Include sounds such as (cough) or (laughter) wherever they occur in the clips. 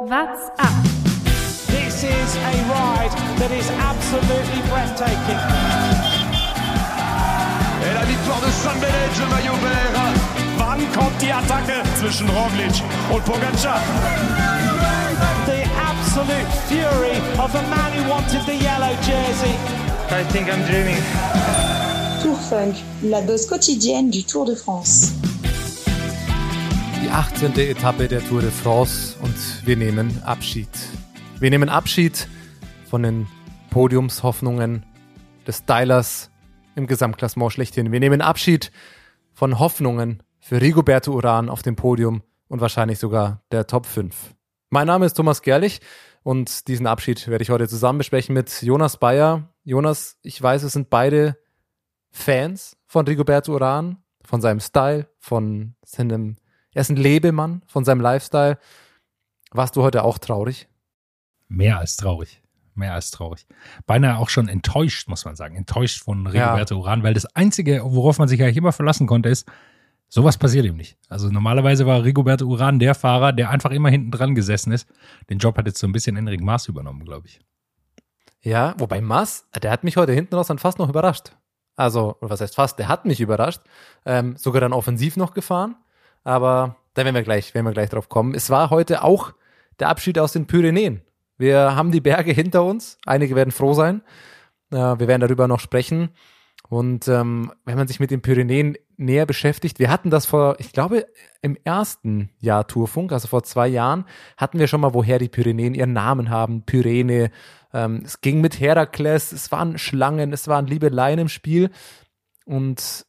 What's up? This is a ride that is absolutely breathtaking. Et la victoire de San Benedge, le maillot vert. Wann kommt die Attacke zwischen Roglic und Pogacar? The absolute fury of the man who wanted the yellow jersey. I think I'm dreaming. Tour Funk, la dose quotidienne du Tour de France. Die 18. Etappe der Tour de France und wir nehmen Abschied. Wir nehmen Abschied von den Podiumshoffnungen des Stylers im Gesamtklassement schlechthin. Wir nehmen Abschied von Hoffnungen für Rigoberto Uran auf dem Podium und wahrscheinlich sogar der Top 5. Mein Name ist Thomas Gerlich und diesen Abschied werde ich heute zusammen besprechen mit Jonas Bayer. Jonas, ich weiß, es sind beide Fans von Rigoberto Uran, von seinem Style, von seinem, er ist ein Lebemann, von seinem Lifestyle. Warst du heute auch traurig? Mehr als traurig. Mehr als traurig. Beinahe auch schon enttäuscht, muss man sagen. Enttäuscht von Rigoberto ja. Uran, weil das Einzige, worauf man sich eigentlich immer verlassen konnte, ist, sowas passiert ihm nicht. Also normalerweise war Rigoberto Uran der Fahrer, der einfach immer hinten dran gesessen ist. Den Job hat jetzt so ein bisschen Enric Maas übernommen, glaube ich. Ja, wobei Maas, der hat mich heute hinten raus dann fast noch überrascht. Also, was heißt fast, der hat mich überrascht. Ähm, sogar dann offensiv noch gefahren. Aber da werden wir gleich, werden wir gleich drauf kommen. Es war heute auch der Abschied aus den Pyrenäen. Wir haben die Berge hinter uns. Einige werden froh sein. Äh, wir werden darüber noch sprechen. Und ähm, wenn man sich mit den Pyrenäen näher beschäftigt, wir hatten das vor, ich glaube, im ersten Jahr Tourfunk, also vor zwei Jahren, hatten wir schon mal, woher die Pyrenäen ihren Namen haben. Pyrene, ähm, es ging mit Herakles, es waren Schlangen, es waren Liebeleien im Spiel. Und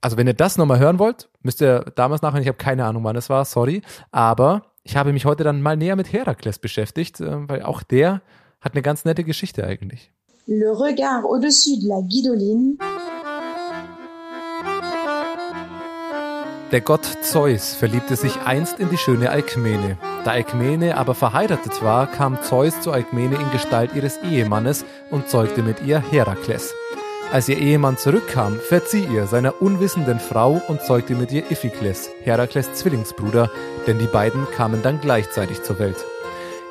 also wenn ihr das nochmal hören wollt, müsst ihr damals nachher, ich habe keine Ahnung, wann es war, sorry. Aber ich habe mich heute dann mal näher mit Herakles beschäftigt, äh, weil auch der hat eine ganz nette Geschichte eigentlich. Le regard au-dessus de la Guidoline. Der Gott Zeus verliebte sich einst in die schöne Alkmene. Da Alkmene aber verheiratet war, kam Zeus zu Alkmene in Gestalt ihres Ehemannes und zeugte mit ihr Herakles. Als ihr Ehemann zurückkam, verzieh ihr seiner unwissenden Frau und zeugte mit ihr Iphikles, Herakles Zwillingsbruder, denn die beiden kamen dann gleichzeitig zur Welt.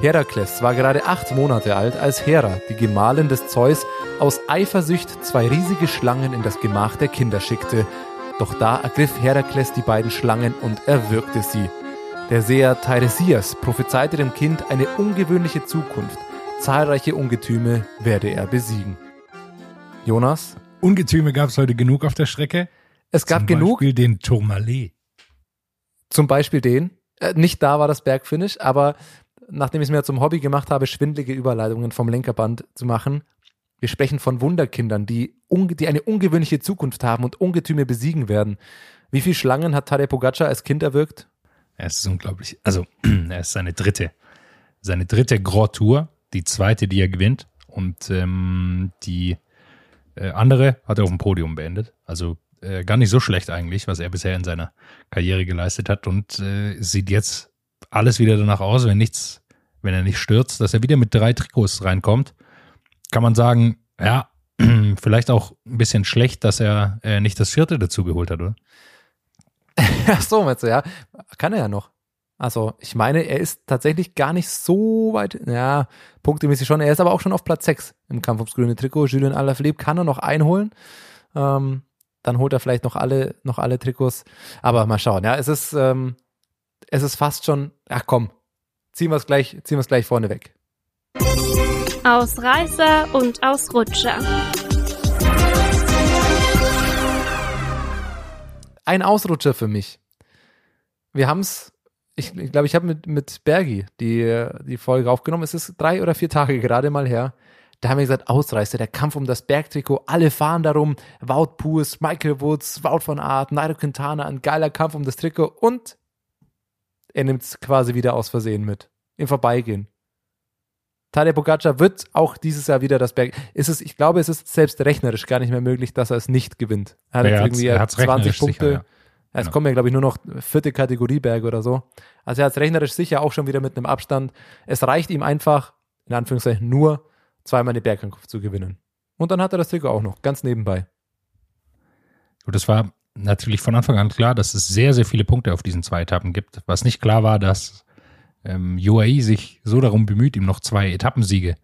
Herakles war gerade acht Monate alt, als Hera, die Gemahlin des Zeus, aus Eifersucht zwei riesige Schlangen in das Gemach der Kinder schickte, doch da ergriff Herakles die beiden Schlangen und erwürgte sie. Der Seher Teiresias prophezeite dem Kind eine ungewöhnliche Zukunft. Zahlreiche Ungetüme werde er besiegen. Jonas? Ungetüme gab es heute genug auf der Strecke. Es gab Zum genug. Beispiel den Tourmalet. Zum Beispiel den. Äh, nicht da war das Bergfinish, aber nachdem ich es mir zum Hobby gemacht habe, schwindlige Überleitungen vom Lenkerband zu machen, wir sprechen von Wunderkindern, die, die eine ungewöhnliche Zukunft haben und Ungetüme besiegen werden. Wie viele Schlangen hat Tadej Pogacar als Kind erwürgt? Es ist unglaublich. Also, (clears throat) er ist seine dritte. Seine dritte Grand Tour, die zweite, die er gewinnt. Und ähm, die äh, andere hat er auf dem Podium beendet. Also äh, gar nicht so schlecht eigentlich, was er bisher in seiner Karriere geleistet hat. Und äh, sieht jetzt alles wieder danach aus, wenn nichts, wenn er nicht stürzt, dass er wieder mit drei Trikots reinkommt kann man sagen, ja, (clears throat) vielleicht auch ein bisschen schlecht, dass er äh, nicht das vierte dazu geholt hat, oder? (laughs) Ach so, meinst du, ja. Kann er ja noch. Also, ich meine, er ist tatsächlich gar nicht so weit, ja, punktemäßig schon. Er ist aber auch schon auf Platz 6 im Kampf ums grüne Trikot. Julien Alaphilippe kann er noch einholen. Ähm, dann holt er vielleicht noch alle, noch alle Trikots. Aber mal schauen, ja, es ist, ähm, es ist fast schon, ach komm, ziehen wir es gleich, ziehen wir es gleich vorne weg. Ausreißer und Ausrutscher. Ein Ausrutscher für mich. Wir haben es, ich glaube, ich, habe mit, mit Bergi die, die Folge aufgenommen. Es ist drei oder vier Tage gerade mal her. Da haben wir gesagt, Ausreißer, der Kampf um das Bergtrikot, alle fahren darum. Wout Pues, Michael Woods, Wout von Art, Nairo Quintana, ein geiler Kampf um das Trikot und er nimmt es quasi wieder aus Versehen mit. Im Vorbeigehen. Tadej Pogacar wird auch dieses Jahr wieder das Berg. Ist es, ich glaube, es ist selbst rechnerisch gar nicht mehr möglich, dass er es nicht gewinnt. Er hat ja, irgendwie er 20 Punkte. Sicher, ja. Es genau. kommen ja, glaube ich, nur noch vierte Kategorie Berge oder so. Also er hat es rechnerisch sicher auch schon wieder mit einem Abstand. Es reicht ihm einfach, in Anführungszeichen, nur zweimal den Bergkampf zu gewinnen. Und dann hat er das Trikot auch noch, ganz nebenbei. Gut, das war natürlich von Anfang an klar, dass es sehr, sehr viele Punkte auf diesen zwei Etappen gibt. Was nicht klar war, dass ähm, UAE sich so darum bemüht, ihm noch zwei Etappensiege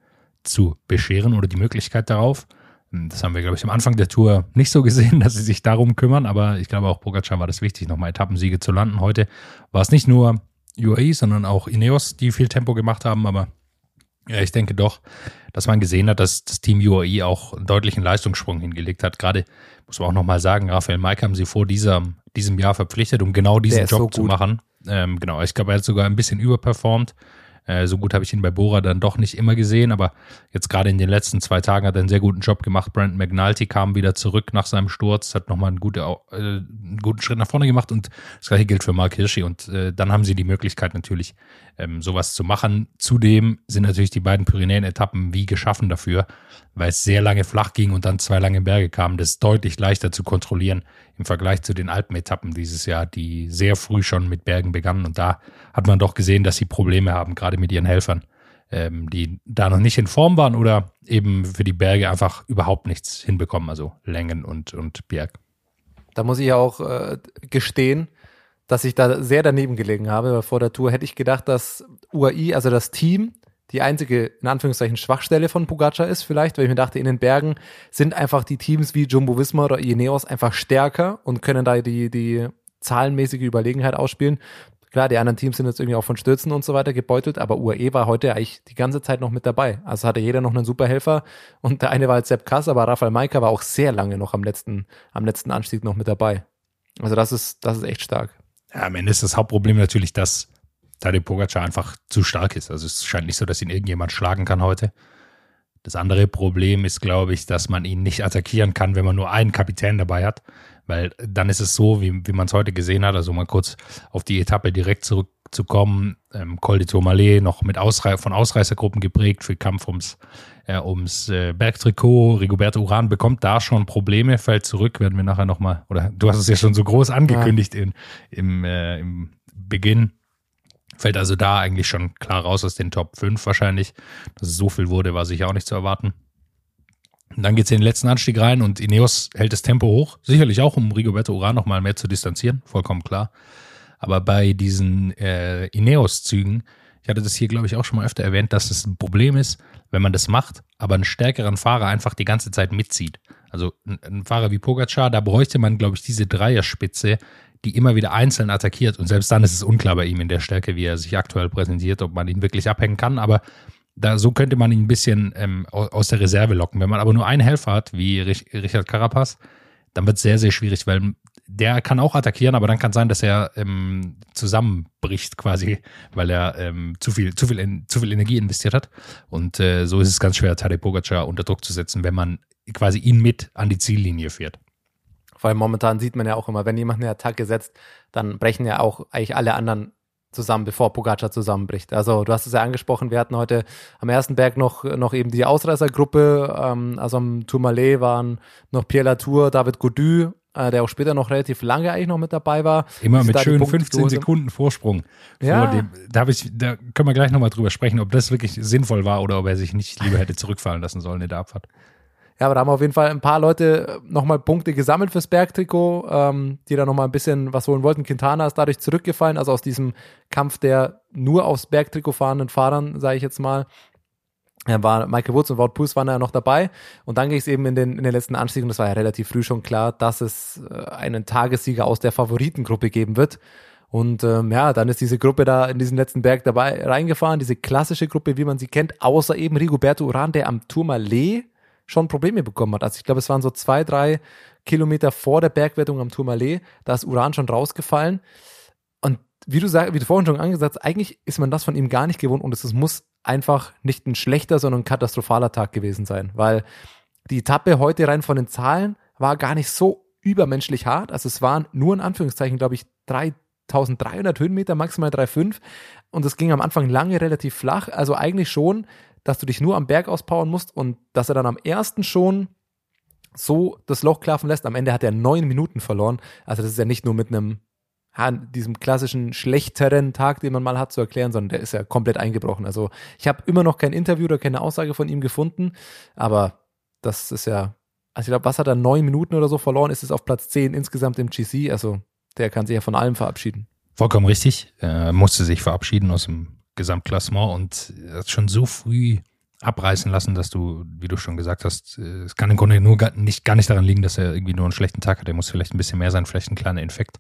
zu bescheren oder die Möglichkeit darauf. Ähm, Das haben wir, glaube ich, am Anfang der Tour nicht so gesehen, (laughs) dass sie sich darum kümmern, aber ich glaube auch Pogacar war das wichtig, nochmal Etappensiege zu landen. Heute war es nicht nur UAE, sondern auch Ineos, die viel Tempo gemacht haben, aber ja, ich denke doch, dass man gesehen hat, dass das Team UAE auch einen deutlichen Leistungssprung hingelegt hat. Gerade muss man auch nochmal sagen, Raphael Maik haben sie vor dieser, diesem Jahr verpflichtet, um genau diesen Job so zu machen. Ähm, genau, ich glaube, er hat sogar ein bisschen überperformt. Äh, so gut habe ich ihn bei Bora dann doch nicht immer gesehen, aber jetzt gerade in den letzten zwei Tagen hat er einen sehr guten Job gemacht. Brandon McNulty kam wieder zurück nach seinem Sturz, hat nochmal einen, gute, äh, einen guten Schritt nach vorne gemacht und das gleiche gilt für Mark Hirschi und äh, dann haben sie die Möglichkeit natürlich, ähm, sowas zu machen. Zudem sind natürlich die beiden Pyrenäen-Etappen wie geschaffen dafür, weil es sehr lange flach ging und dann zwei lange Berge kamen. Das ist deutlich leichter zu kontrollieren im Vergleich zu den Alpen-Etappen dieses Jahr, die sehr früh schon mit Bergen begannen. Und da hat man doch gesehen, dass sie Probleme haben, gerade mit ihren Helfern, ähm, die da noch nicht in Form waren oder eben für die Berge einfach überhaupt nichts hinbekommen, also Längen und, und Berg. Da muss ich auch äh, gestehen, dass ich da sehr daneben gelegen habe. Weil Vor der Tour hätte ich gedacht, dass UAI, also das Team, die einzige, in Anführungszeichen, Schwachstelle von Pogacar ist vielleicht, weil ich mir dachte, in den Bergen sind einfach die Teams wie Jumbo Visma oder Ineos einfach stärker und können da die, die zahlenmäßige Überlegenheit ausspielen. Klar, die anderen Teams sind jetzt irgendwie auch von Stürzen und so weiter gebeutelt, aber UAE war heute eigentlich die ganze Zeit noch mit dabei. Also hatte jeder noch einen Superhelfer und der eine war jetzt Sepp Kass, aber Rafael Maika war auch sehr lange noch am letzten, am letzten Anstieg noch mit dabei. Also das ist, das ist echt stark. Ja, am Ende ist das Hauptproblem natürlich, dass Tadej Pogacar einfach zu stark ist. Also es scheint nicht so, dass ihn irgendjemand schlagen kann heute. Das andere Problem ist, glaube ich, dass man ihn nicht attackieren kann, wenn man nur einen Kapitän dabei hat. Weil dann ist es so, wie, wie man es heute gesehen hat, also mal kurz auf die Etappe direkt zurückzukommen. Ähm, Col de Tourmalet noch mit Ausrei von Ausreißergruppen geprägt für Kampf ums, äh, ums äh, Bergtrikot. Rigoberto Uran bekommt da schon Probleme, fällt zurück, werden wir nachher nochmal, oder du hast es ja schon so groß angekündigt in, im, äh, im Beginn. Fällt also da eigentlich schon klar raus aus den Top 5 wahrscheinlich. Dass es so viel wurde, war sicher auch nicht zu erwarten. Und dann geht es in den letzten Anstieg rein und Ineos hält das Tempo hoch. Sicherlich auch, um Rigoberto Uran noch mal mehr zu distanzieren, vollkommen klar. Aber bei diesen äh, Ineos-Zügen, ich hatte das hier, glaube ich, auch schon mal öfter erwähnt, dass es ein Problem ist, wenn man das macht, aber einen stärkeren Fahrer einfach die ganze Zeit mitzieht. Also ein, Fahrer wie Pogacar, da bräuchte man, glaube ich, diese Dreierspitze, die immer wieder einzeln attackiert. Und selbst dann ist es unklar bei ihm in der Stärke, wie er sich aktuell präsentiert, ob man ihn wirklich abhängen kann. Aber da, so könnte man ihn ein bisschen ähm, aus, der Reserve locken. Wenn man aber nur einen Helfer hat, wie Rich, Richard Carapaz, dann wird es sehr, sehr schwierig, weil der kann auch attackieren, aber dann kann sein, dass er ähm, zusammenbricht quasi, weil er ähm, zu viel, zu viel, in, zu viel Energie investiert hat. Und äh, so ist es ganz schwer, Tadej Pogacar unter Druck zu setzen, wenn man quasi ihn mit an die Ziellinie fährt. Vor allem momentan sieht man ja auch immer, wenn jemand eine Attacke setzt, dann brechen ja auch eigentlich alle anderen zusammen, bevor Pogacar zusammenbricht. Also du hast es ja angesprochen, wir hatten heute am ersten Berg noch, noch eben die Ausreißergruppe, ähm, also am Tourmalet waren noch Pierre Latour, David Gaudu, äh, der auch später noch relativ lange eigentlich noch mit dabei war. Immer mit schönen Punkte 15 geholt haben. Sekunden Vorsprung. Ja. Vor dem, da, hab ich, da können wir gleich nochmal drüber sprechen, ob das wirklich sinnvoll war oder ob er sich nicht lieber hätte zurückfallen lassen sollen in der Abfahrt. Ja, aber da haben auf jeden Fall ein paar Leute nochmal Punkte gesammelt fürs Bergtrikot, ähm, die da nochmal ein bisschen was holen wollten. Quintana ist dadurch zurückgefallen, also aus diesem Kampf der nur aufs Bergtrikot fahrenden Fahrern, sage ich jetzt mal. Er war Michael Woods und Wout Poels waren ja noch dabei. Und dann ging es eben in den, in den letzten Anstieg, und das war ja relativ früh schon klar, dass es äh, einen Tagessieger aus der Favoritengruppe geben wird. Und ähm, ja, dann ist diese Gruppe da in diesen letzten Berg dabei reingefahren, diese klassische Gruppe, wie man sie kennt, außer eben Rigoberto Uran, der am Tourmalet schon Probleme bekommen hat. Also ich glaube, es waren so zwei, drei Kilometer vor der Bergwertung am Tourmalet, da ist Uran schon rausgefallen. Wie du sag, wie du vorhin schon angesagt hast, eigentlich ist man das von ihm gar nicht gewohnt und es, muss einfach nicht ein schlechter, sondern ein katastrophaler Tag gewesen sein, weil die Etappe heute rein von den Zahlen war gar nicht so übermenschlich hart. Also es waren nur in Anführungszeichen, glaube ich, 3300 Höhenmeter, maximal 3,5 und es ging am Anfang lange relativ flach. Also eigentlich schon, dass du dich nur am Berg auspowern musst und dass er dann am ersten schon so das Loch klaffen lässt. Am Ende hat er neun Minuten verloren. Also das ist ja nicht nur mit einem diesem klassischen schlechteren Tag, den man mal hat, zu erklären, sondern der ist ja komplett eingebrochen. Also ich habe immer noch kein Interview oder keine Aussage von ihm gefunden, aber das ist ja, also ich glaube, was hat er, neun Minuten oder so verloren, ist es auf Platz 10 insgesamt im GC, also der kann sich ja von allem verabschieden. Vollkommen richtig. Er musste sich verabschieden aus dem Gesamtklassement und hat schon so früh abreißen lassen, dass du, wie du schon gesagt hast, äh, es kann im Grunde nur gar nicht, gar nicht daran liegen, dass er irgendwie nur einen schlechten Tag hat. Er muss vielleicht ein bisschen mehr sein, vielleicht ein kleiner Infekt.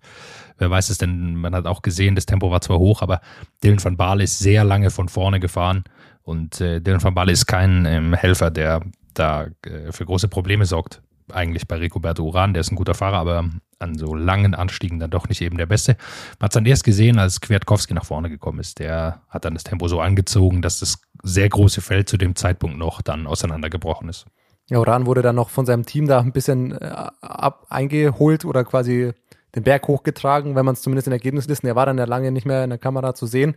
Wer weiß es denn? Man hat auch gesehen, das Tempo war zwar hoch, aber Dylan van Baal ist sehr lange von vorne gefahren und äh, Dylan van Baal ist kein ähm, Helfer, der da äh, für große Probleme sorgt. Eigentlich bei Ricoberto Uran, der ist ein guter Fahrer, aber an so langen Anstiegen dann doch nicht eben der Beste. Man hat es dann erst gesehen, als Kwiatkowski nach vorne gekommen ist. Der hat dann das Tempo so angezogen, dass das sehr große Feld zu dem Zeitpunkt noch dann auseinandergebrochen ist. Ja, Uran wurde dann noch von seinem Team da ein bisschen äh, ab eingeholt oder quasi den Berg hochgetragen, wenn man es zumindest in Ergebnislisten, er war dann ja lange nicht mehr in der Kamera zu sehen.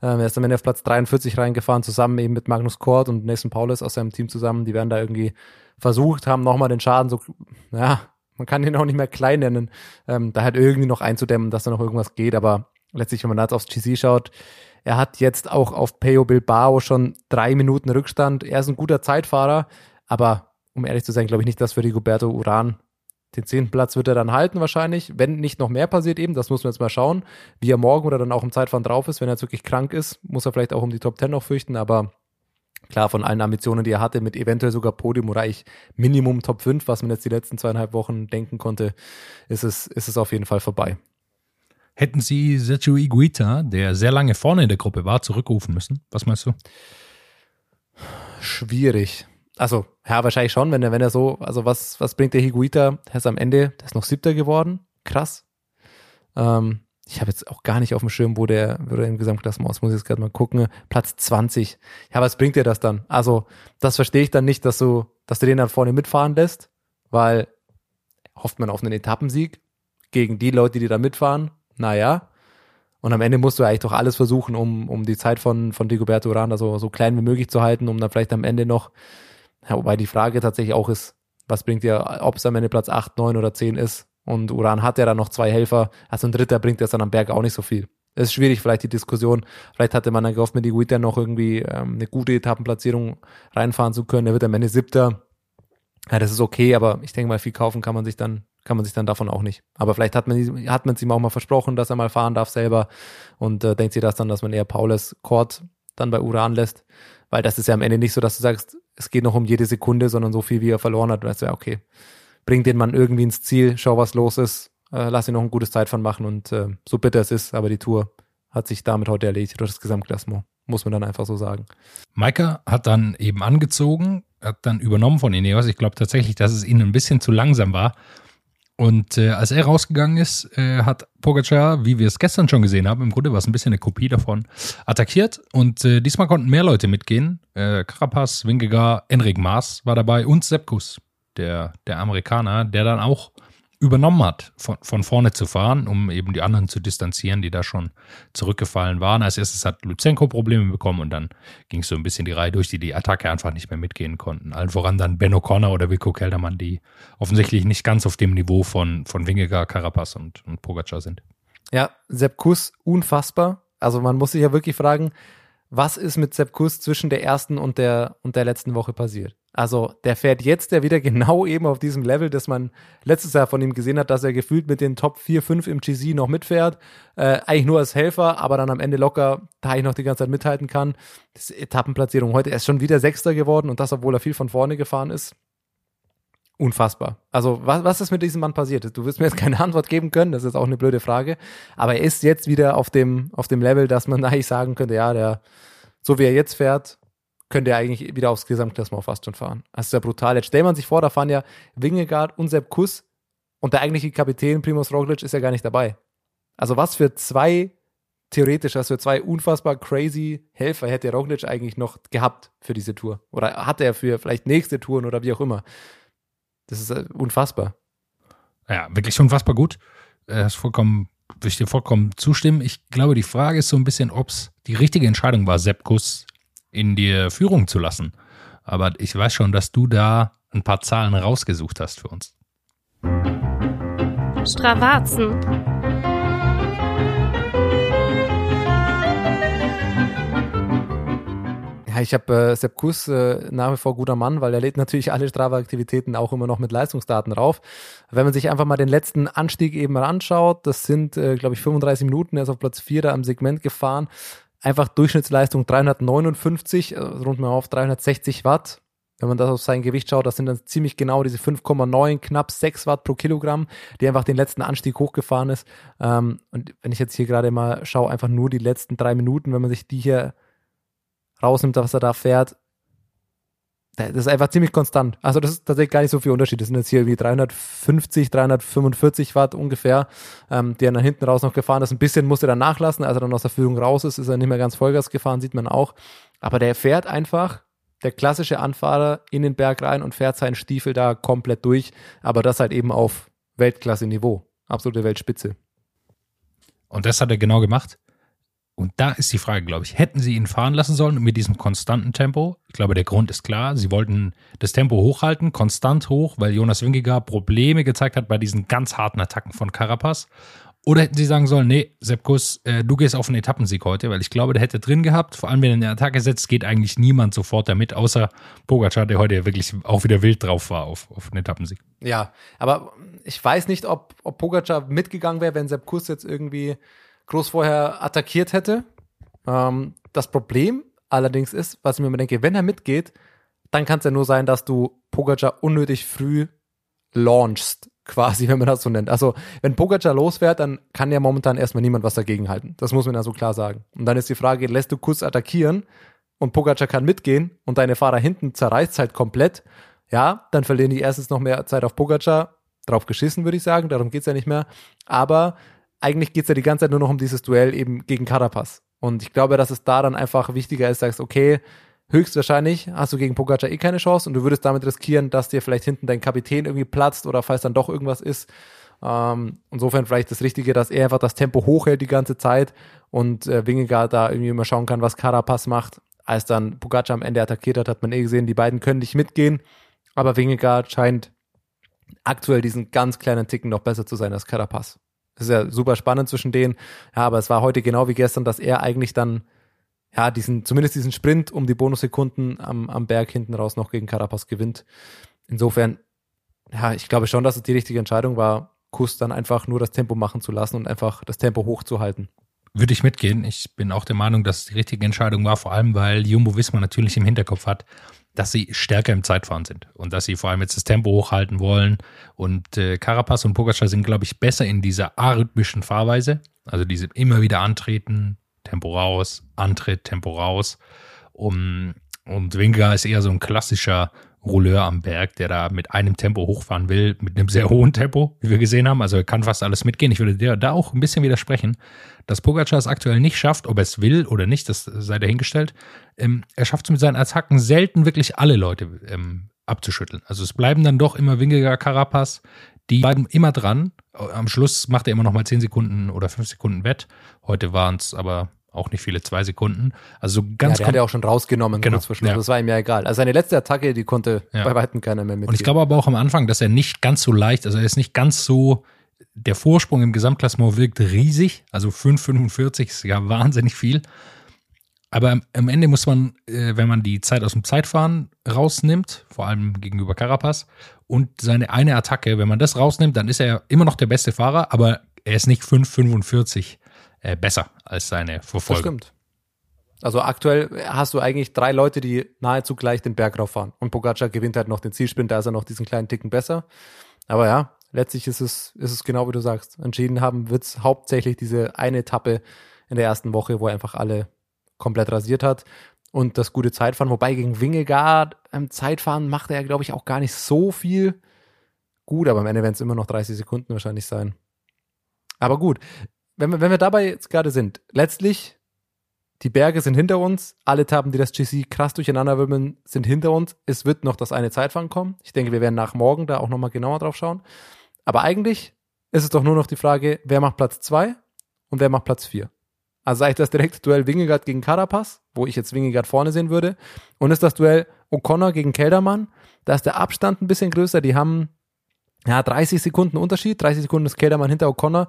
Ähm, er ist am Ende auf Platz 43 reingefahren, zusammen eben mit Magnus Kort und Nathan Paulus aus seinem Team zusammen. Die werden da irgendwie versucht, haben nochmal den Schaden so, ja, man kann ihn auch nicht mehr klein nennen, ähm, da halt irgendwie noch einzudämmen, dass da noch irgendwas geht, aber letztlich, wenn man da jetzt aufs GC schaut, er hat jetzt auch auf Peo Bilbao schon drei Minuten Rückstand. Er ist ein guter Zeitfahrer, aber um ehrlich zu sein, glaube ich nicht, dass für Rigoberto Uran den zehnten Platz wird er dann halten wahrscheinlich, wenn nicht noch mehr passiert eben. Das muss man jetzt mal schauen, wie er morgen oder dann auch im Zeitfahren drauf ist. Wenn er jetzt wirklich krank ist, muss er vielleicht auch um die Top Ten noch fürchten, aber klar, von allen Ambitionen, die er hatte, mit eventuell sogar Podium oder ich Minimum Top 5, was man jetzt die letzten zweieinhalb Wochen denken konnte, ist es, ist es auf jeden Fall vorbei. Hätten Sie Sergio Iguita, der sehr lange vorne in der Gruppe war, zurückrufen müssen? Was meinst du? Schwierig. Also, ja, wahrscheinlich schon, wenn er, wenn er so, also was, was bringt der Higuita? Er ist am Ende, der ist noch siebter geworden. Krass. Ähm, ich habe jetzt auch gar nicht auf dem Schirm, wo der, wo der im Gesamtklassement ist, muss ich jetzt gerade mal gucken. Platz 20. Ja, was bringt dir das dann? Also, das verstehe ich dann nicht, dass du, dass du den dann vorne mitfahren lässt, weil hofft man auf einen Etappensieg gegen die Leute, die da mitfahren. Naja. Und am Ende musst du eigentlich doch alles versuchen, um, um die Zeit von, von Digoberto Uranda so, so klein wie möglich zu halten, um dann vielleicht am Ende noch, ja, wobei die Frage tatsächlich auch ist, was bringt dir, ob es am Ende Platz 8, 9 oder 10 ist, und Uran hat ja dann noch zwei Helfer. Also ein Dritter bringt das dann am Berg auch nicht so viel. Es ist schwierig, vielleicht die Diskussion. Vielleicht hatte man dann gehofft, mit Iguita noch irgendwie ähm, eine gute Etappenplatzierung reinfahren zu können. Er wird am Ende Siebter. Ja, das ist okay, aber ich denke mal, viel kaufen kann man sich dann, kann man sich dann davon auch nicht. Aber vielleicht hat man, hat man es ihm auch mal versprochen, dass er mal fahren darf selber und äh, denkt sich das dann, dass man eher Paulus Kort dann bei Uran lässt. Weil das ist ja am Ende nicht so, dass du sagst, es geht noch um jede Sekunde, sondern so viel, wie er verloren hat. Und das wäre okay bring den Mann irgendwie ins Ziel, schau, was los ist, äh, lass ihn noch ein gutes Zeitfahren machen und äh, so bitter es ist, aber die Tour hat sich damit heute erledigt durch das Gesamtklassement, muss man dann einfach so sagen. Maika hat dann eben angezogen, hat dann übernommen von Ineos. Ich glaube tatsächlich, dass es ihnen ein bisschen zu langsam war. Und äh, als er rausgegangen ist, äh, hat Pogacar, wie wir es gestern schon gesehen haben, im Grunde war es ein bisschen eine Kopie davon, attackiert. Und äh, diesmal konnten mehr Leute mitgehen. Äh, Carapaz, Wingegar, Enric Maas war dabei und Seppkus der, der Amerikaner, der dann auch übernommen hat, von, von vorne zu fahren, um eben die anderen zu distanzieren, die da schon zurückgefallen waren. Als erstes hat Luzenko Probleme bekommen und dann ging es so ein bisschen die Reihe durch, die die Attacke einfach nicht mehr mitgehen konnten. Allen voran dann Ben O'Connor oder Vico Keldermann, die offensichtlich nicht ganz auf dem Niveau von, von Wingegar, Carapaz und, und Pogacar sind. Ja, Sepp Kuss, unfassbar. Also man muss sich ja wirklich fragen, was ist mit Sepp Kuss zwischen der ersten und der, und der letzten Woche passiert? Also der fährt jetzt ja wieder (laughs) genau eben auf diesem Level, dass man letztes Jahr von ihm gesehen hat, dass er gefühlt mit den Top 4, 5 im GC noch mitfährt. Äh, eigentlich nur als Helfer, aber dann am Ende locker da ich noch die ganze Zeit mithalten kann. Das Etappenplatzierung heute, er ist schon wieder Sechster geworden und das, obwohl er viel von vorne gefahren ist. Unfassbar. Also, was, was ist mit diesem Mann passiert? Du wirst mir jetzt keine Antwort geben können, das ist auch eine blöde Frage. Aber er ist jetzt wieder auf dem, auf dem Level, dass man (laughs) eigentlich sagen könnte, ja, der, so wie er jetzt fährt, könnte er eigentlich wieder aufs Gesamtklassement fast schon fahren. Das ist ja brutal. Jetzt stellt man sich vor, da fahren ja Wingegaard und Sepp Kuss und der eigentliche Kapitän Primus Roglic ist ja gar nicht dabei. Also was für zwei, theoretisch, was für zwei unfassbar crazy Helfer hätte Roglic eigentlich noch gehabt für diese Tour? Oder hatte er für vielleicht nächste Touren oder wie auch immer? Das ist äh, unfassbar. Ja, wirklich unfassbar gut. Er ist vollkommen würde ich dir vollkommen zustimmen. Ich glaube, die Frage ist so ein bisschen, ob es die richtige Entscheidung war, Sepp Kuss in die Führung zu lassen. Aber ich weiß schon, dass du da ein paar Zahlen rausgesucht hast für uns. Stravazen. Ja, ich habe äh, Sepp Kuss äh, nach wie vor guter Mann, weil er lädt natürlich alle Strava-Aktivitäten auch immer noch mit Leistungsdaten drauf. Wenn man sich einfach mal den letzten Anstieg eben mal anschaut, das sind, äh, glaube ich, 35 Minuten, er ist auf Platz 4 da am Segment gefahren einfach Durchschnittsleistung 359, also rund mal auf 360 Watt. Wenn man das auf sein Gewicht schaut, das sind dann ziemlich genau diese 5,9, knapp 6 Watt pro Kilogramm, die einfach den letzten Anstieg hochgefahren ist. Ähm, und wenn ich jetzt hier gerade mal schaue, einfach nur die letzten drei Minuten, wenn man sich die hier rausnimmt, was er da fährt, das ist einfach ziemlich konstant. Also das ist tatsächlich gar nicht so viel Unterschied. Das sind jetzt hier irgendwie 350, 345 Watt ungefähr, ähm, die er dann hinten raus noch gefahren ist. Ein bisschen musste er dann nachlassen, als er dann aus der Führung raus ist, ist er nicht mehr ganz Vollgas gefahren, sieht man auch. Aber der fährt einfach, der klassische Anfahrer in den Berg rein und fährt seinen Stiefel da komplett durch. Aber das halt eben auf Weltklasse-Niveau. Absolute Weltspitze. Und das hat er genau gemacht. Und da ist die Frage, glaube ich, hätten sie ihn fahren lassen sollen mit diesem konstanten Tempo? Ich glaube, der Grund ist klar. Sie wollten das Tempo hochhalten, konstant hoch, weil Jonas Wingegaard Probleme gezeigt hat bei diesen ganz harten Attacken von Carapaz. Oder hätten sie sagen sollen, nee, Seppkus, äh, du gehst auf einen Etappensieg heute, weil ich glaube, der hätte drin gehabt. Vor allem, wenn er eine Attacke setzt, geht eigentlich niemand sofort damit, außer Pogacar, der heute wirklich auch wieder wild drauf war auf, auf einen Etappensieg. Ja, aber ich weiß nicht, ob, ob Pogacar mitgegangen wäre, wenn Seppkus jetzt irgendwie groß vorher attackiert hätte. Ähm, das Problem allerdings ist, was ich mir immer denke, wenn er mitgeht, dann kann es ja nur sein, dass du Pogacar unnötig früh launchst, quasi, (laughs) wenn man das so nennt. Also, wenn Pogacar losfährt, dann kann ja momentan erstmal niemand was dagegen halten. Das muss man ja so klar sagen. Und dann ist die Frage, lässt du kurz attackieren und Pogacar kann mitgehen und deine Fahrer hinten zerreißt halt komplett, ja, dann verlieren die erstens noch mehr Zeit auf Pogacar. Drauf geschissen, würde ich sagen, darum geht's ja nicht mehr. Aber eigentlich geht's ja die ganze Zeit nur noch um dieses Duell eben gegen Carapaz. Und ich glaube, dass es da dann einfach wichtiger ist, sagst, okay, höchstwahrscheinlich hast du gegen Pogacar eh keine Chance und du würdest damit riskieren, dass dir vielleicht hinten dein Kapitän irgendwie platzt oder falls dann doch irgendwas ist. Ähm, insofern vielleicht das Richtige, dass er einfach das Tempo hochhält die ganze Zeit und äh, Wingegaard da irgendwie immer schauen kann, was Carapaz macht. Als dann Pogacar am Ende attackiert hat, hat man eh gesehen, die beiden können nicht mitgehen, aber Wingegaard scheint aktuell diesen ganz kleinen Ticken noch besser zu sein als Carapaz. Das ist ja super spannend zwischen denen. Ja, aber es war heute genau wie gestern, dass er eigentlich dann, ja, diesen, zumindest diesen Sprint um die Bonussekunden am, am Berg hinten raus noch gegen Carapaz gewinnt. Insofern, ja, ich glaube schon, dass es die richtige Entscheidung war, Kuss dann einfach nur das Tempo machen zu lassen und einfach das Tempo hochzuhalten. Würde ich mitgehen. Ich bin auch der Meinung, dass es die richtige Entscheidung war, vor allem weil Jumbo Wismar natürlich im Hinterkopf hat, dass sie stärker im Zeitfahren sind und dass sie vor allem jetzt das Tempo hochhalten wollen. Und äh, Carapaz und Pogacar sind, glaube ich, besser in dieser arrhythmischen Fahrweise. Also diese immer wieder antreten, Tempo raus, Antritt, Tempo raus. Um, und Winker ist eher so ein klassischer Rouleur am Berg, der da mit einem Tempo hochfahren will, mit einem sehr hohen Tempo, wie wir gesehen haben. Also er kann fast alles mitgehen. Ich würde dir da auch ein bisschen widersprechen, dass Pogacar es aktuell nicht schafft, ob er es will oder nicht, das sei dahingestellt. Ähm, er schafft es mit seinen Attacken selten wirklich alle Leute ähm, abzuschütteln. Also es bleiben dann doch immer Wingegar, Carapaz, die bleiben immer dran. Am Schluss macht er immer noch mal 10 Sekunden oder 5 Sekunden Wett. Heute waren es aber auch nicht viele, zwei Sekunden. Also ganz ja, der hat er auch schon rausgenommen, genau, kurz. Ja. Das war ihm ja egal. Also seine letzte Attacke, die konnte ja. bei weitem keiner mehr mit. Und ich glaube aber auch am Anfang, dass er nicht ganz so leicht, also er ist nicht ganz so, der Vorsprung im Gesamtklassement wirkt riesig. Also 5,45 ist ja wahnsinnig viel. Aber am Ende muss man, äh, wenn man die Zeit aus dem Zeitfahren rausnimmt, vor allem gegenüber Carapaz, und seine eine Attacke, wenn man das rausnimmt, dann ist er immer noch der beste Fahrer, aber er ist nicht 5,45 äh, besser als seine Verfolger. Das stimmt. Also aktuell hast du eigentlich drei Leute, die nahezu gleich den Berg rauffahren. Und Pogacar gewinnt halt noch den Zielsprint, da ist er noch diesen kleinen Ticken besser. Aber ja, letztlich ist es, ist es genau wie du sagst. Entschieden haben wird es hauptsächlich diese eine Etappe in der ersten Woche, wo er einfach alle komplett rasiert hat. Und das gute Zeitfahren, wobei gegen Wingegaard im Zeitfahren macht er, glaube ich, auch gar nicht so viel gut, aber am Ende werden es immer noch 30 Sekunden wahrscheinlich sein. Aber gut, wenn wir, wenn wir dabei jetzt gerade sind, letztlich, die Berge sind hinter uns, alle Etappen, die das GC krass durcheinander wimmeln, sind hinter uns. Es wird noch das eine Zeitfahren kommen. Ich denke, wir werden nach morgen da auch nochmal genauer drauf schauen. Aber eigentlich ist es doch nur noch die Frage, wer macht Platz zwei und wer macht Platz vier. Also eigentlich das direkte Duell Wingegaard gegen Carapaz, wo ich jetzt Wingegaard vorne sehen würde. Und ist das Duell O'Connor gegen Keldermann. Da ist der Abstand ein bisschen größer. Die haben ja 30 Sekunden Unterschied. 30 Sekunden ist Keldermann hinter O'Connor.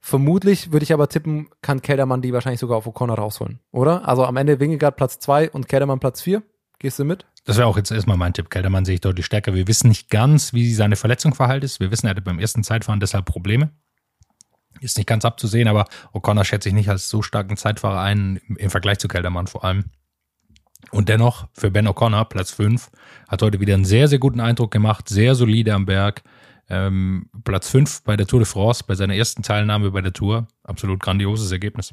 Vermutlich würde ich aber tippen, kann Keldermann die wahrscheinlich sogar auf O'Connor rausholen, oder? Also am Ende Wingegaard Platz 2 und Keldermann Platz 4. Gehst du mit? Das wäre auch jetzt erstmal mein Tipp. Keldermann sehe ich deutlich stärker. Wir wissen nicht ganz, wie seine Verletzung verhalten ist. Wir wissen, er hatte beim ersten Zeitfahren deshalb Probleme. Ist nicht ganz abzusehen, aber O'Connor schätze ich nicht als so starken Zeitfahrer ein, im Vergleich zu Keldermann vor allem. Und dennoch, für Ben O'Connor, Platz 5, hat heute wieder einen sehr, sehr guten Eindruck gemacht, sehr solide am Berg. Ähm, Platz 5 bei der Tour de France, bei seiner ersten Teilnahme bei der Tour. Absolut grandioses Ergebnis.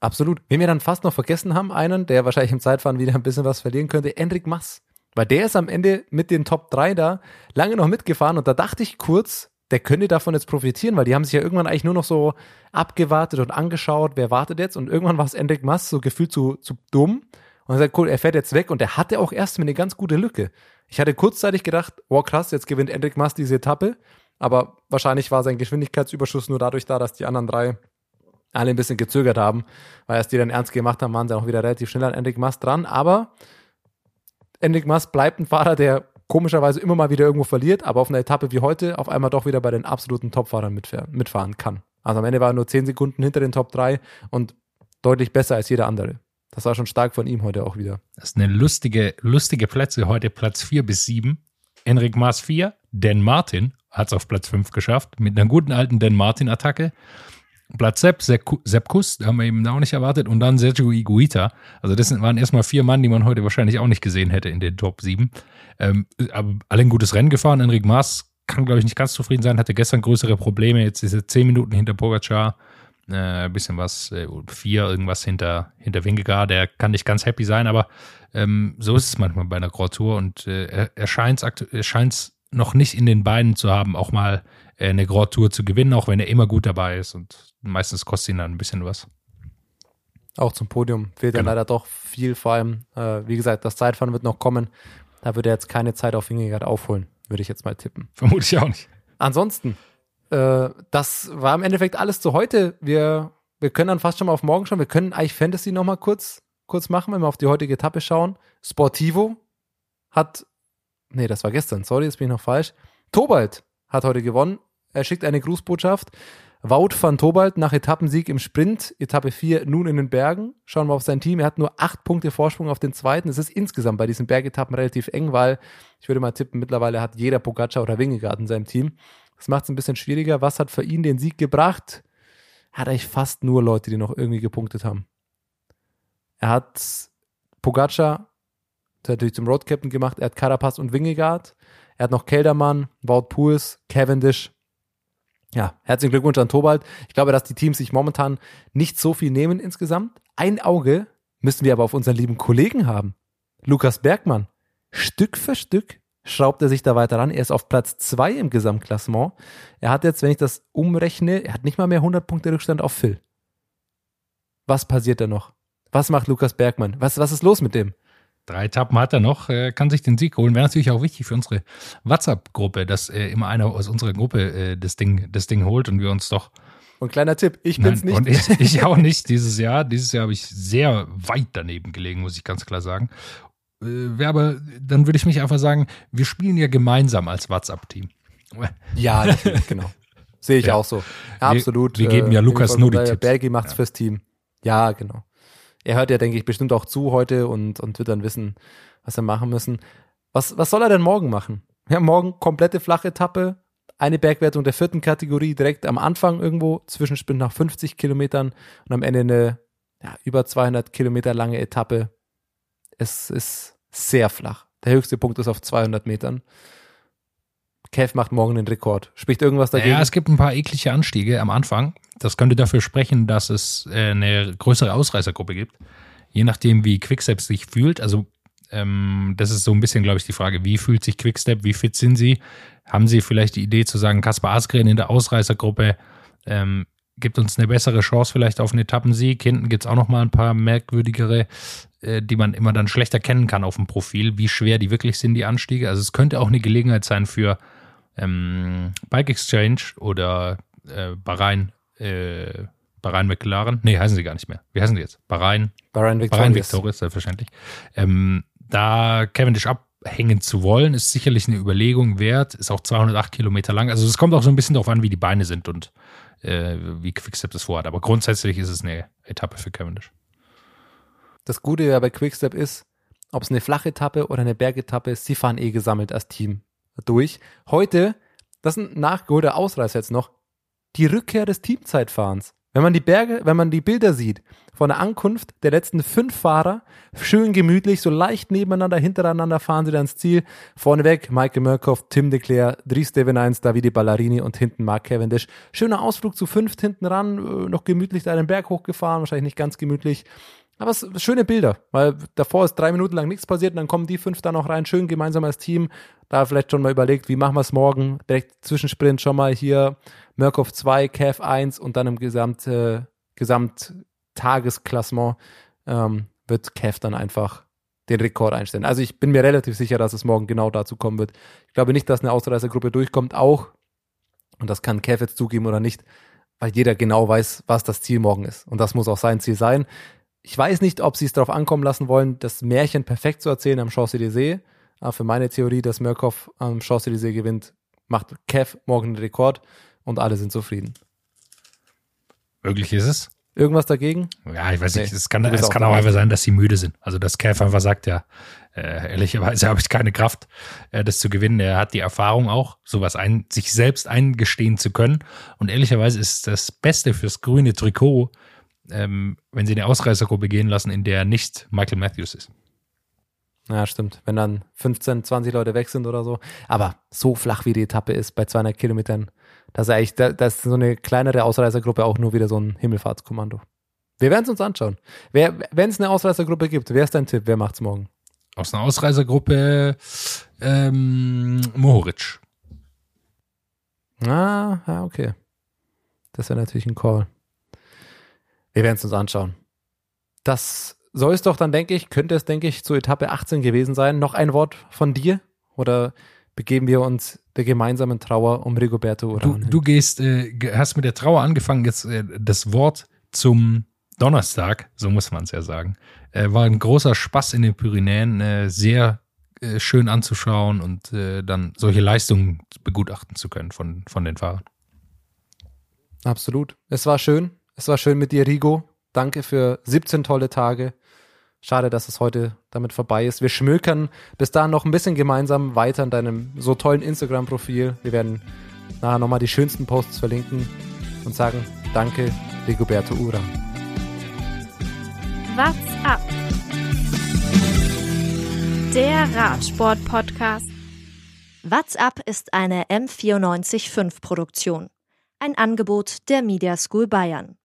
Absolut. Wen wir dann fast noch vergessen haben, einen, der wahrscheinlich im Zeitfahren wieder ein bisschen was verlieren könnte, Enric Mass. Weil der ist am Ende mit den Top 3 da lange noch mitgefahren und da dachte ich kurz, der könnte davon jetzt profitieren, weil die haben sich ja irgendwann eigentlich nur noch so abgewartet und angeschaut, wer wartet jetzt und irgendwann war es Enric Mass so gefühlt zu, zu dumm und er sagt, cool, er fährt jetzt weg und er hatte auch erst eine ganz gute Lücke. Ich hatte kurzzeitig gedacht, oh krass, jetzt gewinnt Enric Mass diese Etappe, aber wahrscheinlich war sein Geschwindigkeitsüberschuss nur dadurch da, dass die anderen drei alle ein bisschen gezögert haben, weil erst die dann ernst gemacht haben, waren sie auch wieder relativ schnell an Enric Mas dran. Aber Enric Mas bleibt ein Fahrer, der komischerweise immer mal wieder irgendwo verliert, aber auf einer Etappe wie heute auf einmal doch wieder bei den absoluten Topfahrern mitfahren kann. Also am Ende war er nur zehn Sekunden hinter den Top 3 und deutlich besser als jeder andere. Das war schon stark von ihm heute auch wieder. Das ist eine lustige, lustige Plätze heute, Platz 4 bis 7. Enric Maas 4, Dan Martin hat es auf Platz 5 geschafft, mit einer guten alten Dan Martin-Attacke. Platz Sepp, Sepp Kuss, haben wir eben auch nicht erwartet. Und dann Sergio Iguita. Also das waren erstmal vier Mann, die man heute wahrscheinlich auch nicht gesehen hätte in den Top 7. Ähm, aber alle ein gutes Rennen gefahren. Enric Maas kann, glaube ich, nicht ganz zufrieden sein. Hatte gestern größere Probleme. Jetzt ist er zehn Minuten hinter Pogacar. Äh, bisschen was, äh, vier, irgendwas hinter, hinter Wingegaard. Der kann nicht ganz happy sein, aber ähm, so ist es manchmal bei einer Grand Tour. Und äh, er, er scheint es noch nicht in den Beinen zu haben, auch mal äh, eine Grand Tour zu gewinnen, auch wenn er immer gut dabei ist. Und meistens kostet ihn dann ein bisschen was. Auch zum Podium fehlt genau. dann leider doch viel, vor allem, äh, wie gesagt, das Zeitfahren wird noch kommen. Da wird er jetzt keine Zeit auf Wingegaard aufholen, würde ich jetzt mal tippen. Vermute ich auch nicht. Ansonsten, äh, das war im Endeffekt alles zu heute. Wir, wir können dann fast schon mal auf morgen schauen. Wir können eigentlich Fantasy noch mal kurz, kurz machen, wenn wir auf die heutige Etappe schauen. Sportivo hat, nee, das war gestern, sorry, jetzt bin ich noch falsch. Tobalt hat heute gewonnen. Er schickt eine Grußbotschaft. Wout van Tobalt nach Etappensieg im Sprint, Etappe 4 nun in den Bergen. Schauen wir auf sein Team. Er hat nur acht Punkte Vorsprung auf den zweiten. Es ist insgesamt bei diesen Bergetappen relativ eng, weil ich würde mal tippen, mittlerweile hat jeder Pogacar oder Wingegaard in seinem Team. Das macht es ein bisschen schwieriger. Was hat für ihn den Sieg gebracht? Er hat eigentlich fast nur Leute, die noch irgendwie gepunktet haben. Er hat Pogacar natürlich zum Road Captain gemacht. Er hat Carapaz und Wingegaard. Er hat noch Keldermann, Wout Pools, Cavendish ja, herzlichen Glückwunsch an Tobalt. Ich glaube, dass die Teams sich momentan nicht so viel nehmen insgesamt. Ein Auge müssen wir aber auf unseren lieben Kollegen haben. Lukas Bergmann. Stück für Stück schraubt er sich da weiter ran. Er ist auf Platz zwei im Gesamtklassement. Er hat jetzt, wenn ich das umrechne, er hat nicht mal mehr 100 Punkte Rückstand auf Phil. Was passiert da noch? Was macht Lukas Bergmann? Was, was ist los mit dem? Drei Etappen hat er noch, äh, kann sich den Sieg holen. Wäre natürlich auch wichtig für unsere WhatsApp-Gruppe, dass äh, immer einer aus unserer Gruppe äh, das, Ding, das Ding holt und wir uns doch. Und kleiner Tipp, ich bin's Nein, nicht. Und ich, ich (laughs) auch nicht dieses Jahr. Dieses Jahr habe ich sehr weit daneben gelegen, muss ich ganz klar sagen. Äh, aber dann würde ich mich einfach sagen, wir spielen ja gemeinsam als WhatsApp-Team. Ja, genau. Sehe ich ja. auch so. Absolut. Wir, wir geben ja äh, Lukas nur die Tipps. Bergi macht's ja. fürs Team. Ja, genau er hört ja, denke ich, bestimmt auch zu heute und, und wird dann wissen, was wir machen müssen. Was, was soll er denn morgen machen? Ja, morgen komplette flache Etappe, eine Bergwertung der vierten Kategorie direkt am Anfang irgendwo, Zwischensprint nach 50 Kilometern und am Ende eine ja, über 200 Kilometer lange Etappe. Es ist sehr flach. Der höchste Punkt ist auf 200 Metern. Kev macht morgen den Rekord. Spricht irgendwas dagegen? Ja, es gibt ein paar eklige Anstiege am Anfang. Das könnte dafür sprechen, dass es äh, eine größere Ausreißergruppe gibt. Je nachdem, wie Quickstep sich fühlt. Also, ähm, das ist so ein bisschen, glaube ich, die Frage, wie fühlt sich Quickstep, wie fit sind sie? Haben sie vielleicht die Idee zu sagen, Kaspar Asgren in der Ausreißergruppe ähm, gibt uns eine bessere Chance vielleicht auf einen Etappensieg. Hinten gibt es auch noch mal ein paar merkwürdigere, die man immer dann schlechter kennen kann auf dem Profil, wie schwer die wirklich sind, die Anstiege. Also es könnte auch eine Gelegenheit sein für ähm, Bike Exchange oder äh, Bahrain, äh, Bahrain McLaren. Nee, heißen sie gar nicht mehr. Wie heißen die jetzt? Bahrain. Bahrain Victorious. Bahrain Victorious, selbstverständlich. Ähm, da Cavendish abhängen zu wollen, ist sicherlich eine Überlegung wert. Ist auch 208 Kilometer lang. Also es kommt auch so ein bisschen darauf an, wie die Beine sind und äh, wie Quickstep das vorhat. Aber grundsätzlich ist es eine Etappe für Cavendish. Das Gute ja bei Quickstep ist, ob es eine flache Etappe oder eine Bergetappe ist, sie fahren eh gesammelt als Team durch. Heute, das ist ein nachgeholter Ausreißer jetzt noch. die Rückkehr des Teamzeitfahrens. Wenn man die Berge, wenn man die Bilder sieht von der Ankunft der letzten fünf Fahrer, schön gemütlich, so leicht nebeneinander, hintereinander fahren sie dann ins Ziel. Vorneweg Michael Murkoff, Tim de Cler, Dries Stevenines, Davide Ballarini und hinten Mark Cavendish. Schöner Ausflug zu fünft hinten ran, äh, noch gemütlich da den Berg hochgefahren, wahrscheinlich nicht ganz gemütlich. Aber es schöne Bilder, weil davor ist drei Minuten lang nichts passiert und dann kommen die fünf da noch rein, schön gemeinsam als Team. Da vielleicht schon mal überlegt, wie machen wir es morgen? Direkt Zwischensprint schon mal hier Murkoff 2, Cav 1 und dann im Gesamt, äh, Gesamttagesklassement ähm, wird Cav dann einfach den Rekord einstellen. Also ich bin mir relativ sicher, dass es morgen genau dazu kommen wird. Ich glaube nicht, dass eine Ausreißergruppe durchkommt, auch, und das kann Cav jetzt zugeben oder nicht, weil jeder genau weiß, was das Ziel morgen ist. Und das muss auch sein Ziel sein. Ich weiß nicht, ob sie es darauf ankommen lassen wollen, das Märchen perfekt zu erzählen am Champs-Élysées. Aber für meine Theorie, dass Murkoff am Champs-Élysées gewinnt, macht Kev morgen den Rekord und alle sind zufrieden. Möglich ist es. Irgendwas dagegen? Ja, ich weiß nicht. Nee, es kann, es auch kann auch einfach sein, dass sie müde sind. Also, dass Kev einfach sagt, ja, äh, ehrlicherweise (laughs) habe ich keine Kraft, äh, das zu gewinnen. Er hat die Erfahrung auch, sowas ein, sich selbst eingestehen zu können. Und ehrlicherweise ist das Beste fürs grüne Trikot, ähm, wenn sie eine Ausreißergruppe gehen lassen, in der nicht Michael Matthews ist. Ja, stimmt. Wenn dann 15, 20 Leute weg sind oder so. Aber so flach wie die Etappe ist bei 200 Kilometern, das ist eigentlich, da, das ist so eine kleinere Ausreißergruppe auch nur wieder so ein Himmelfahrtskommando. Wir werden es uns anschauen. Wenn es eine Ausreißergruppe gibt, wer ist dein Tipp? Wer macht's morgen? Aus einer Ausreißergruppe ähm, Mohoric. Ah, ja, okay. Das wäre natürlich ein Call. Wir werden es uns anschauen. Das soll es doch dann, denke ich, könnte es, denke ich, zu Etappe 18 gewesen sein. Noch ein Wort von dir? Oder begeben wir uns der gemeinsamen Trauer um Rigoberto Du, Uran hin? du gehst, äh, hast mit der Trauer angefangen, jetzt äh, das Wort zum Donnerstag, so muss man es ja sagen, äh, war ein großer Spaß in den Pyrenäen, äh, sehr äh, schön anzuschauen und äh, dann solche Leistungen begutachten zu können von, von den Fahrern. Absolut. Es war schön. Es war schön mit dir, Rigo. Danke für 17 tolle Tage. Schade, dass es heute damit vorbei ist. Wir schmökern bis dahin noch ein bisschen gemeinsam weiter in deinem so tollen Instagram-Profil. Wir werden nachher nochmal die schönsten Posts verlinken und sagen Danke, Rigoberto Ura. What's up? Der Radsport-Podcast. What's Up ist eine M945 Produktion. Ein Angebot der Media School Bayern.